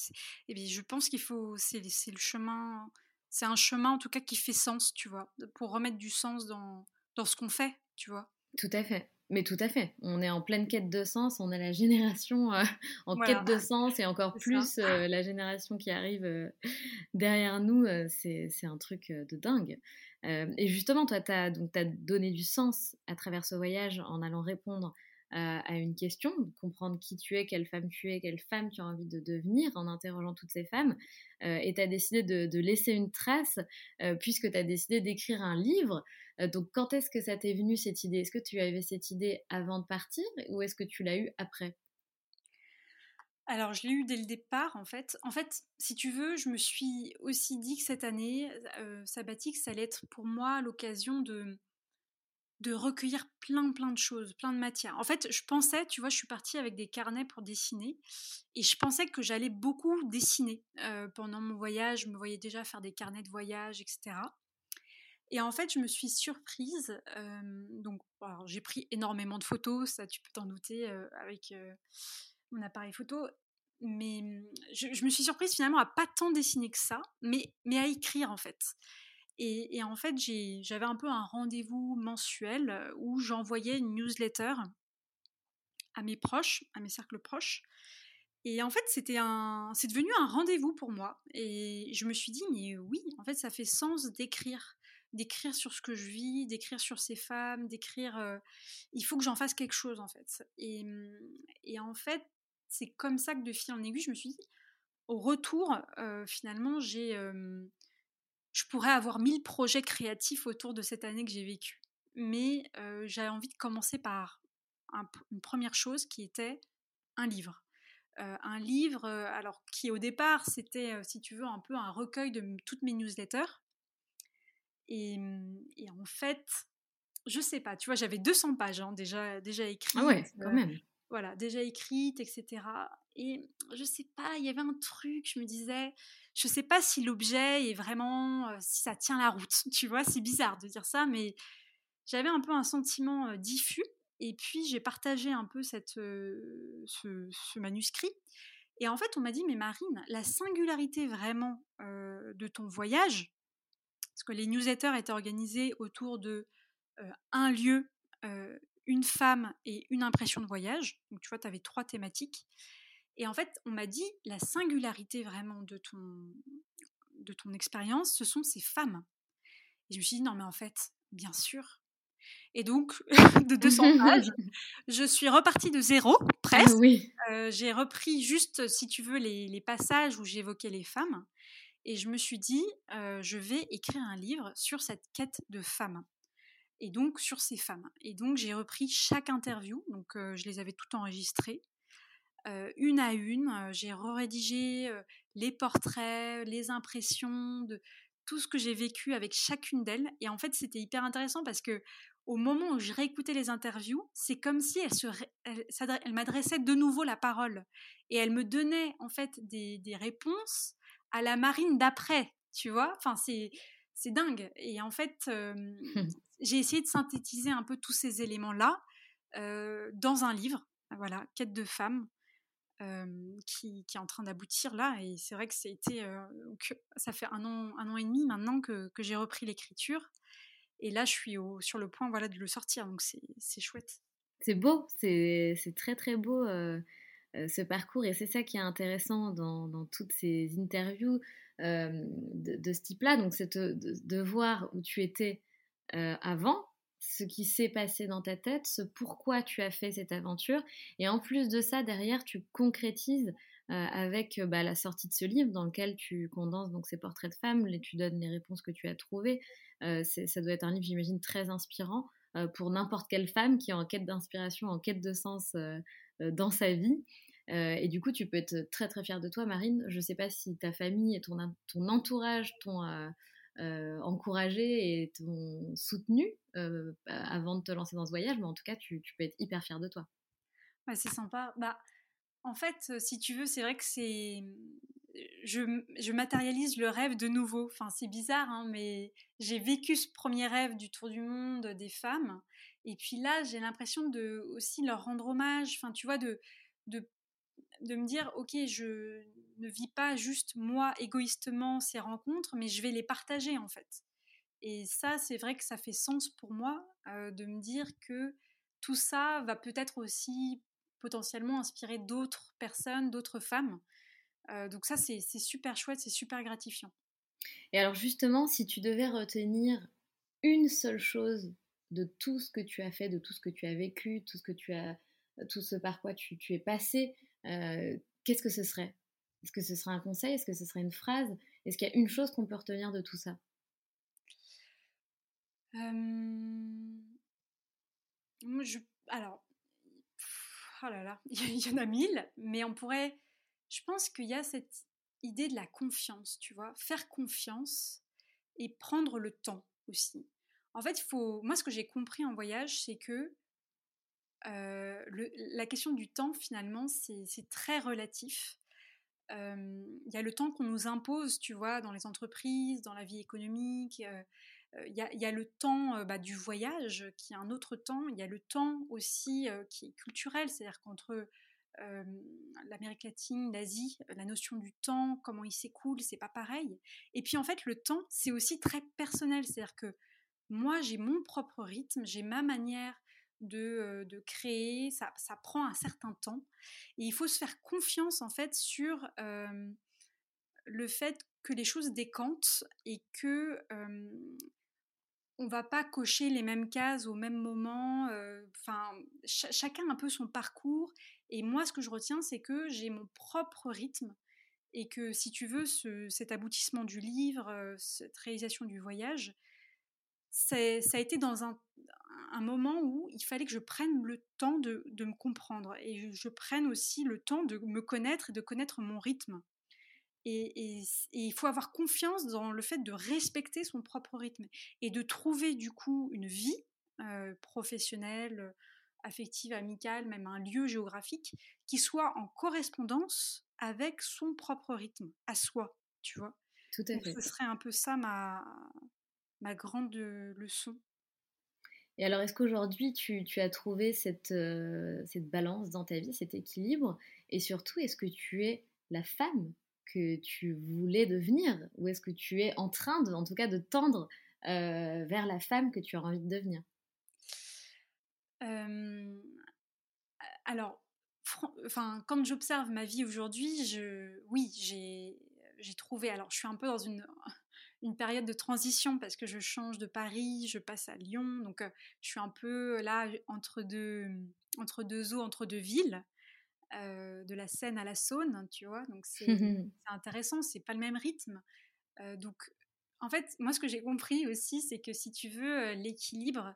Et bien, je pense qu'il faut. C'est le chemin. C'est un chemin, en tout cas, qui fait sens, tu vois, pour remettre du sens dans, dans ce qu'on fait, tu vois. Tout à fait. Mais tout à fait. On est en pleine quête de sens. On est la génération euh, en quête de sens et encore plus euh, la génération qui arrive euh, derrière nous. c'est un truc de dingue. et justement, toi, tu as, as, donné du sens à travers ce voyage en allant répondre à, une question, comprendre qui tu es, quelle femme tu es, quelle femme tu as envie de devenir en interrogeant toutes ces femmes. et tu as décidé de, laisser une trace puisque tu as décidé d'écrire un livre. donc quand est-ce que ça t'est venu cette idée? Est-ce que tu avais cette idée avant de partir ou est-ce que tu l'as eu après? Alors, je l'ai eu dès le départ, en fait. En fait, si tu veux, je me suis aussi dit que cette année sabbatique, ça allait être pour moi l'occasion de, de recueillir plein plein de choses, plein de matières. En fait, je pensais, tu vois, je suis partie avec des carnets pour dessiner et je pensais que j'allais beaucoup dessiner. Euh, pendant mon voyage, je me voyais déjà faire des carnets de voyage, etc. Et en fait, je me suis surprise. Euh, donc, j'ai pris énormément de photos, ça tu peux t'en douter, euh, avec mon appareil photo. Mais je, je, me suis surprise finalement à pas tant dessiner que ça, mais à écrire en fait. Et, en fait, j'avais un peu un rendez-vous mensuel euh, où j'envoyais une newsletter à mes proches, à mes cercles proches. Et en fait, c'était un, c'est devenu un rendez-vous pour moi. Et je me suis dit, mais oui, en fait, ça fait sens d'écrire, d'écrire sur ce que je vis, d'écrire sur ces femmes, d'écrire. Euh, il faut que j'en fasse quelque chose, en fait. Et, et en fait, c'est comme ça que de fil en aiguille, je me suis dit, au retour, euh, finalement, j'ai je pourrais avoir mille projets créatifs autour de cette année que j'ai vécue. Mais j'avais envie de commencer par une première chose qui était un livre. un livre, alors qui au départ c'était, si tu veux, un peu un recueil de toutes mes newsletters. Et, mmh, et en fait, je sais pas, tu vois, j'avais 200 pages hein, déjà, déjà écrites. Ah ouais, quand même. voilà, déjà écrites, etc. Et je sais pas, il y avait un truc, je me disais, je sais pas si l'objet est vraiment, si ça tient la route, tu vois, c'est bizarre de dire ça, mais j'avais un peu un sentiment diffus. Et puis j'ai partagé un peu cette, ce, manuscrit. Et en fait, on m'a dit, mais Marine, la singularité vraiment de ton voyage, parce que les newsletters étaient organisés autour de un lieu, une femme et une impression de voyage. Donc tu vois, tu avais trois thématiques. Et en fait, on m'a dit, la singularité vraiment de ton, de ton expérience, ce sont ces femmes. Et je me suis dit, non, mais en fait, bien sûr. Et donc, de 200 pages, je suis repartie de zéro, presque. oui. Euh, j'ai repris juste, si tu veux, les, les passages où j'évoquais les femmes. Et je me suis dit, euh, je vais écrire un livre sur cette quête de femmes. Et donc, sur ces femmes. Et donc, j'ai repris chaque interview. Donc, euh, je les avais toutes enregistrées. Euh, une à une. Euh, j'ai rédigé euh, les portraits, les impressions de tout ce que j'ai vécu avec chacune d'elles. Et en fait, c'était hyper intéressant parce que au moment où je réécoutais les interviews, c'est comme si elle, se, elle, m'adressait de nouveau la parole et elle me donnait en fait des, des réponses à la marine d'après, tu vois? Enfin, c'est c'est dingue. Et en fait, j'ai essayé de synthétiser un peu tous ces éléments-là dans un livre. Voilà, Quête de femme, qui, est en train d'aboutir là. Et c'est vrai que c'était, ça fait un an, un an et demi maintenant que, j'ai repris l'écriture. Et là, je suis sur le point voilà, de le sortir. Donc c'est chouette. C'est beau, c'est très très beau ce parcours. Et c'est ça qui est intéressant dans, toutes ces interviews de, ce type-là. Donc c'est de, voir où tu étais avant ce qui s'est passé dans ta tête, ce pourquoi tu as fait cette aventure. Et en plus de ça, derrière, tu concrétises euh, avec euh, bah, la sortie de ce livre dans lequel tu condenses donc ces portraits de femmes, et tu donnes les réponses que tu as trouvées. Euh, ça doit être un livre, j'imagine, très inspirant pour n'importe quelle femme qui est en quête d'inspiration, en quête de sens dans sa vie. et du coup, tu peux être très très fière de toi, Marine. Je ne sais pas si ta famille et ton, ton entourage t'ont euh, encouragé et t'ont soutenu euh, avant de te lancer dans ce voyage, mais en tout cas, tu, peux être hyper fière de toi. C'est sympa. Bah, en fait, euh, si tu veux, c'est vrai que c'est. Je, matérialise le rêve de nouveau. Enfin, c'est bizarre, hein, mais j'ai vécu ce premier rêve du tour du monde des femmes. Et puis là, j'ai l'impression de aussi leur rendre hommage. Enfin, tu vois, de, de me dire, ok, je ne vis pas juste moi égoïstement ces rencontres, mais je vais les partager en fait. Et ça, c'est vrai que ça fait sens pour moi de me dire que tout ça va peut-être aussi potentiellement inspirer d'autres personnes, d'autres femmes. Donc ça, c'est super chouette, c'est super gratifiant. Et alors justement, si tu devais retenir une seule chose de tout ce que tu as fait, de tout ce que tu as vécu, tout ce que tu as tout ce par quoi tu, es passé, qu'est-ce que ce serait? Est-ce que ce serait un conseil? Est-ce que ce serait une phrase? Est-ce qu'il y a une chose qu'on peut retenir de tout ça? Je, alors, oh là là, il y en a mille, mais on pourrait, je pense qu'il y a cette idée de la confiance, tu vois, faire confiance et prendre le temps aussi. En fait, faut, moi, ce que j'ai compris en voyage, c'est que euh, la question du temps, finalement, c'est très relatif. Euh, il y a le temps qu'on nous impose, tu vois, dans les entreprises, dans la vie économique. Euh, il y, a le temps bah, du voyage qui est un autre temps. Il y a le temps aussi qui est culturel, c'est-à-dire qu'entre l'Amérique latine, l'Asie, la notion du temps, comment il s'écoule, c'est pas pareil. Et puis en fait, le temps, c'est aussi très personnel, c'est-à-dire que moi, j'ai mon propre rythme, j'ai ma manière de, créer, ça, ça, prend un certain temps. Et il faut se faire confiance en fait sur le fait que les choses décantent et que on va pas cocher les mêmes cases au même moment. Enfin, chacun a un peu son parcours. Et moi, ce que je retiens, c'est que j'ai mon propre rythme et que si tu veux, cet aboutissement du livre, cette réalisation du voyage, ça a été dans un, moment où il fallait que je prenne le temps de, de me comprendre et je prenne aussi le temps de me connaître et de connaître mon rythme. Et, il faut avoir confiance dans le fait de respecter son propre rythme et de trouver du coup une vie euh, professionnelle, affective, amicale, même un lieu géographique qui soit en correspondance avec son propre rythme, à soi, tu vois? Tout à fait. Ce serait un peu ça ma, ma grande leçon. Et alors, est-ce qu'aujourd'hui, tu, as trouvé cette, euh, cette balance dans ta vie, cet équilibre? Et surtout, est-ce que tu es la femme que tu voulais devenir? Ou est-ce que tu es en train, en tout cas, de tendre euh, vers la femme que tu as envie de devenir? Alors, quand j'observe ma vie aujourd'hui, je, oui, j'ai trouvé. Alors, je suis un peu dans une, une période de transition parce que je change de Paris, je passe à Lyon, donc euh, je suis un peu là entre deux, entre deux eaux, entre deux villes. Euh, de la Seine à la Saône, tu vois. Donc c'est intéressant, c'est pas le même rythme. Euh, donc en fait, moi ce que j'ai compris aussi, c'est que si tu veux l'équilibre,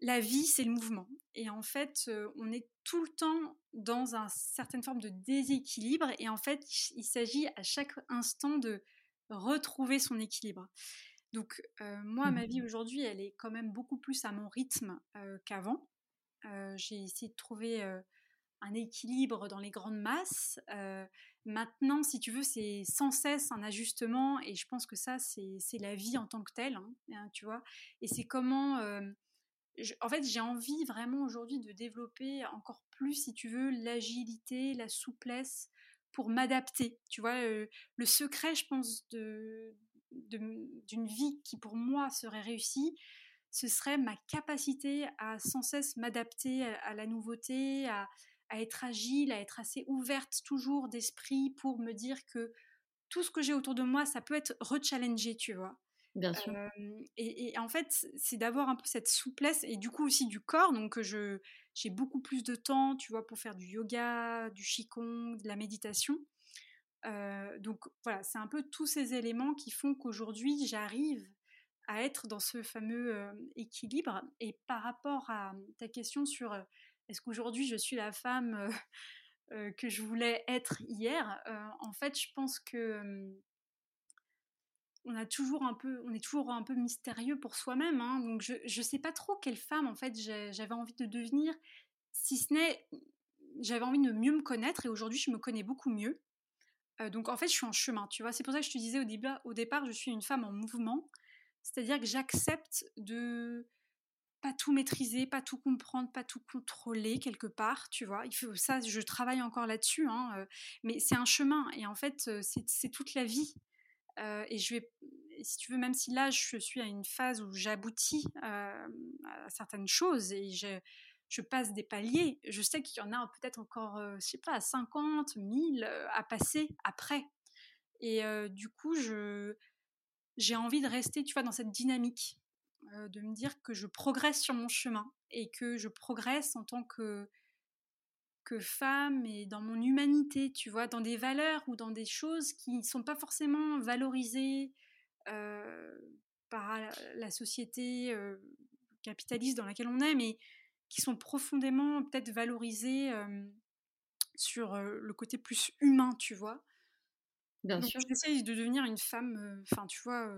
la vie c'est le mouvement. Et en fait, on est tout le temps dans une certaine forme de déséquilibre. Et en fait, il s'agit à chaque instant de retrouver son équilibre. Donc moi, ma vie mmh. aujourd'hui, elle est quand même beaucoup plus à mon rythme qu'avant. j'ai essayé de trouver un équilibre dans les grandes masses. Maintenant, si tu veux, c'est sans cesse un ajustement et je pense que ça, c'est la vie en tant que telle, hein, hein, tu vois. Et c'est comment... En fait, j'ai envie vraiment aujourd'hui de développer encore plus, si tu veux, l'agilité, la souplesse pour m'adapter. Tu vois, euh, le secret, je pense, de d'une vie qui pour moi serait réussie, ce serait ma capacité à sans cesse m'adapter à, la nouveauté, à, à être agile, à être assez ouverte toujours d'esprit pour me dire que tout ce que j'ai autour de moi, ça peut être rechallengé, tu vois? Bien sûr. et, en fait, c'est d'avoir un peu cette souplesse et du coup aussi du corps. Donc, je j'ai beaucoup plus de temps, tu vois, pour faire du yoga, du qigong, de la méditation. donc voilà, c'est un peu tous ces éléments qui font qu'aujourd'hui, j'arrive à être dans ce fameux équilibre. Et par rapport à ta question sur est-ce qu'aujourd'hui je suis la femme euh, euh, que je voulais être hier euh, En fait, je pense que on a toujours un peu, on est toujours un peu mystérieux pour soi-même. Hein. donc je ne sais pas trop quelle femme en fait j'avais envie de devenir, si ce n'est j'avais envie de mieux me connaître et aujourd'hui je me connais beaucoup mieux. donc en fait je suis en chemin, tu vois. C'est pour ça que je te disais au, au départ, je suis une femme en mouvement, c'est-à-dire que j'accepte de pas tout maîtriser, pas tout comprendre, pas tout contrôler quelque part, tu vois. Il faut ça, je travaille encore là-dessus, hein, euh, mais c'est un chemin et en fait euh, c'est toute la vie. Euh, et je vais, si tu veux, même si là je suis à une phase où j'aboutis à certaines choses et je, passe des paliers, je sais qu'il y en a peut-être encore, je sais pas, 50, 1000 à passer après. Et du coup, j'ai envie de rester, tu vois, dans cette dynamique euh, de me dire que je progresse sur mon chemin et que je progresse en tant que que femme et dans mon humanité, tu vois, dans des valeurs ou dans des choses qui ne sont pas forcément valorisées par la société capitaliste dans laquelle on est, mais qui sont profondément peut-être valorisées sur le côté plus humain, tu vois. Bien sûr. J'essaie de devenir une femme, enfin, tu vois,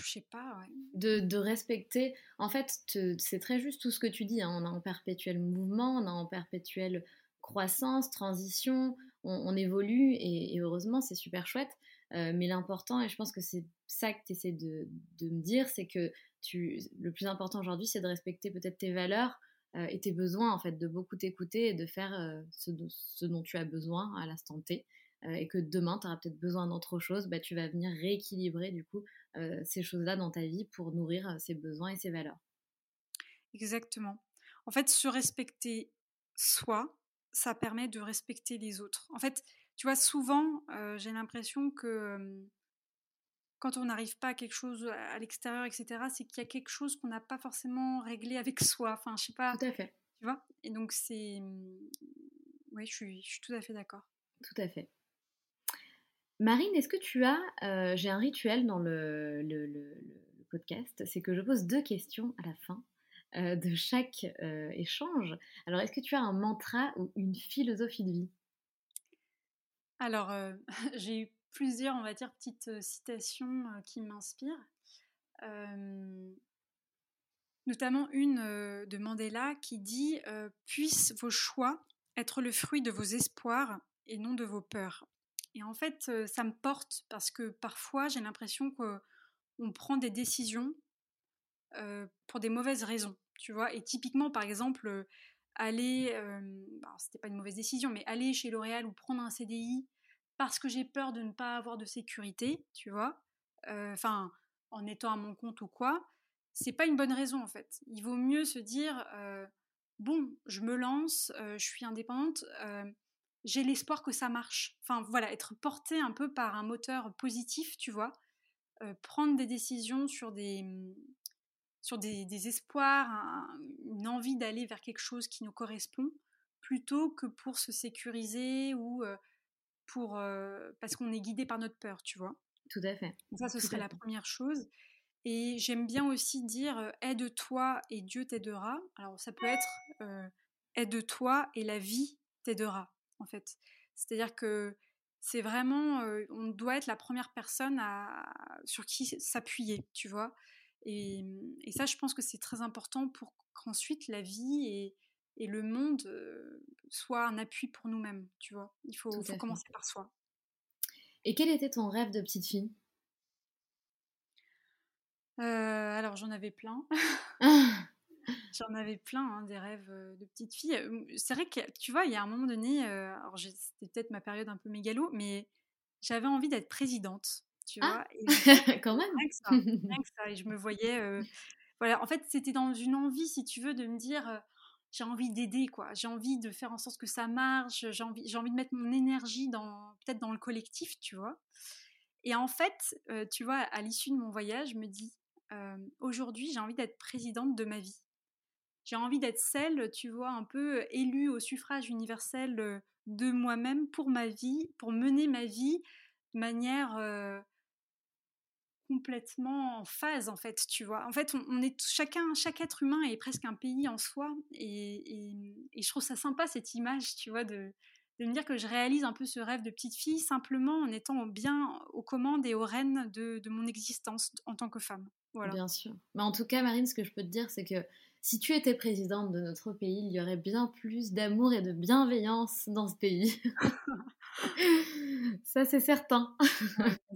je sais pas. De, de, respecter. En fait, c'est très juste tout ce que tu dis. Hein. On est en perpétuel mouvement, on est en perpétuelle croissance, transition, on, évolue et, heureusement, c'est super chouette. mais l'important, et je pense que c'est ça que tu essaies de, me dire, c'est que tu, le plus important aujourd'hui, c'est de respecter peut-être tes valeurs et tes besoins, en fait, de beaucoup t'écouter et de faire ce, ce, dont tu as besoin à l'instant T. Euh, et que demain, tu auras peut-être besoin d'autre chose, bah, tu vas venir rééquilibrer du coup euh, ces choses-là dans ta vie pour nourrir euh, ses besoins et ses valeurs. Exactement. En fait, se respecter soi, ça permet de respecter les autres. En fait, tu vois, souvent, j'ai l'impression que quand on n'arrive pas à quelque chose à l'extérieur, etc., c'est qu'il y a quelque chose qu'on n'a pas forcément réglé avec soi. Enfin, je sais pas. Tout à fait. Tu vois? Et donc, c'est. Oui, je suis, je suis tout à fait d'accord. Tout à fait. Marine, est-ce que tu as, euh, j'ai un rituel dans le, podcast, c'est que je pose deux questions à la fin euh, de chaque euh, échange. Alors, est-ce que tu as un mantra ou une philosophie de vie? Alors, j'ai eu plusieurs, on va dire, petites citations qui m'inspirent. notamment une de Mandela qui dit Puissent vos choix être le fruit de vos espoirs et non de vos peurs. Et en fait, ça me porte parce que parfois, j'ai l'impression qu'on prend des décisions pour des mauvaises raisons, tu vois. Et typiquement, par exemple, aller, bah, c'était pas une mauvaise décision, mais aller chez L'Oréal ou prendre un CDI parce que j'ai peur de ne pas avoir de sécurité, tu vois. Enfin, en étant à mon compte ou quoi, c'est pas une bonne raison en fait. Il vaut mieux se dire bon, je me lance, je suis indépendante j'ai l'espoir que ça marche. Enfin voilà, être porté un peu par un moteur positif, tu vois, euh, prendre des décisions sur des, mmh, sur des, espoirs, une envie d'aller vers quelque chose qui nous correspond, plutôt que pour se sécuriser ou pour parce qu'on est guidé par notre peur, tu vois? Tout à fait. Ça, ce serait la première chose. Et j'aime bien aussi dire aide-toi et Dieu t'aidera. Alors ça peut être aide-toi et la vie t'aidera en fait. C'est-à-dire que c'est vraiment, euh, on doit être la première personne à, sur qui s'appuyer, tu vois? Et, ça, je pense que c'est très important pour qu'ensuite la vie et, le monde soient un appui pour nous-mêmes, tu vois? Il faut, faut commencer par soi. Et quel était ton rêve de petite fille? Euh, Alors j'en avais plein. J'en avais plein, hein, des rêves de petite fille. C'est vrai que, tu vois, il y a un moment donné, alors c'était peut-être ma période un peu mégalo, mais j'avais envie d'être présidente, tu ah! vois? Quand même Et je me voyais... voilà, en fait, c'était dans une envie, si tu veux, de me dire j'ai envie d'aider, quoi. J'ai envie de faire en sorte que ça marche. J'ai envie, j'ai envie de mettre mon énergie dans, peut-être dans le collectif, tu vois? Et en fait, tu vois, à l'issue de mon voyage, je me dis, aujourd'hui, j'ai envie d'être présidente de ma vie. J'ai envie d'être celle, tu vois, un peu élue au suffrage universel de moi-même pour ma vie, pour mener ma vie de manière complètement en phase, en fait, tu vois. En fait, on, est chacun, chaque être humain est presque un pays en soi, et, je trouve ça sympa cette image, tu vois, de, me dire que je réalise un peu ce rêve de petite fille simplement en étant bien aux commandes et aux rênes de, de mon existence en tant que femme. Voilà. Bien sûr. Mais en tout cas, Marine, ce que je peux te dire, c'est que si tu étais présidente de notre pays, il y aurait bien plus d'amour et de bienveillance dans ce pays. Ça, c'est certain.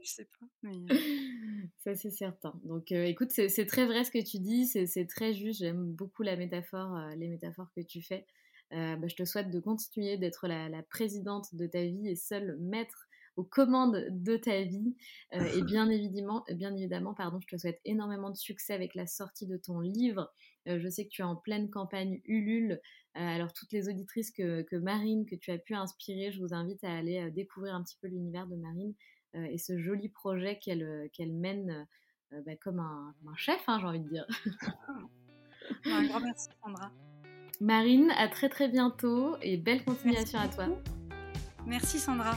je sais pas. Euh. Ça, c'est certain. Donc, euh, écoute, c'est très vrai ce que tu dis. C'est très juste. J'aime beaucoup la métaphore, euh, les métaphores que tu fais. Bah, je te souhaite de continuer d'être la, la, présidente de ta vie et seule maître aux commandes de ta vie. et bien évidemment, bien évidemment, pardon, je te souhaite énormément de succès avec la sortie de ton livre. je sais que tu es en pleine campagne Ulule. alors toutes les auditrices que, Marine, que tu as pu inspirer, je vous invite à aller découvrir un petit peu l'univers de Marine et ce joli projet qu'elle qu'elle mène bah, comme un, chef, hein, j'ai envie de dire. un grand merci Sandra. Marine, à très très bientôt et belle continuation à toi. Merci Sandra.